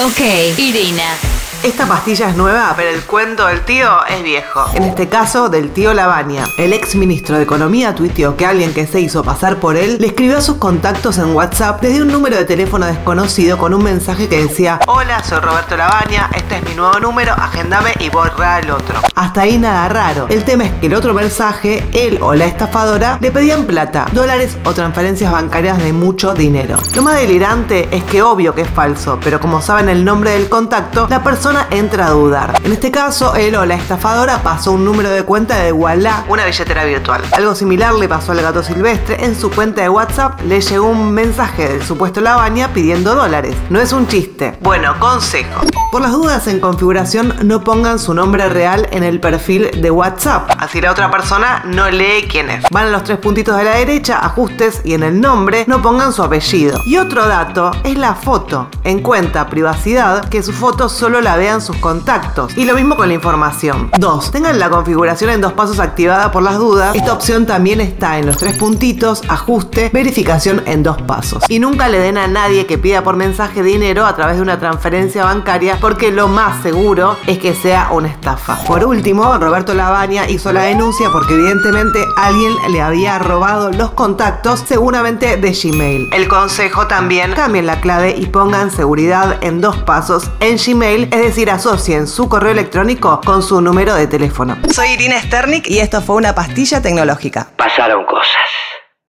Ok, Irina. Esta pastilla es nueva, pero el cuento del tío es viejo. En este caso, del tío Lavagna. El ex ministro de Economía tuiteó que alguien que se hizo pasar por él le escribió a sus contactos en WhatsApp desde un número de teléfono desconocido con un mensaje que decía: Hola, soy Roberto Lavagna, este es mi nuevo número, agendame y borra el otro. Hasta ahí nada raro. El tema es que el otro mensaje, él o la estafadora, le pedían plata, dólares o transferencias bancarias de mucho dinero. Lo más delirante es que obvio que es falso, pero como saben el nombre del contacto, la persona entra a dudar. En este caso, él o la estafadora pasó un número de cuenta de Wallah, una billetera virtual. Algo similar le pasó al gato silvestre. En su cuenta de WhatsApp le llegó un mensaje del supuesto Lavagna pidiendo dólares. No es un chiste. Bueno, consejo. Por las dudas en configuración, no pongan su nombre real en el perfil de WhatsApp. Así la otra persona no lee quién es. Van a los tres puntitos de la derecha, ajustes y en el nombre no pongan su apellido. Y otro dato es la foto. En cuenta privacidad que su foto solo la vean sus contactos. Y lo mismo con la información. 2. Tengan la configuración en dos pasos activada por las dudas. Esta opción también está en los tres puntitos, ajuste, verificación en dos pasos. Y nunca le den a nadie que pida por mensaje dinero a través de una transferencia bancaria porque lo más seguro es que sea una estafa. Por último, Roberto Lavagna hizo la denuncia porque evidentemente alguien le había robado los contactos seguramente de Gmail. El consejo también, cambien la clave y pongan seguridad en dos pasos en Gmail, es decir, asocien su correo electrónico con su número de teléfono. Soy Irina Sternik y esto fue una pastilla tecnológica. Pasaron cosas.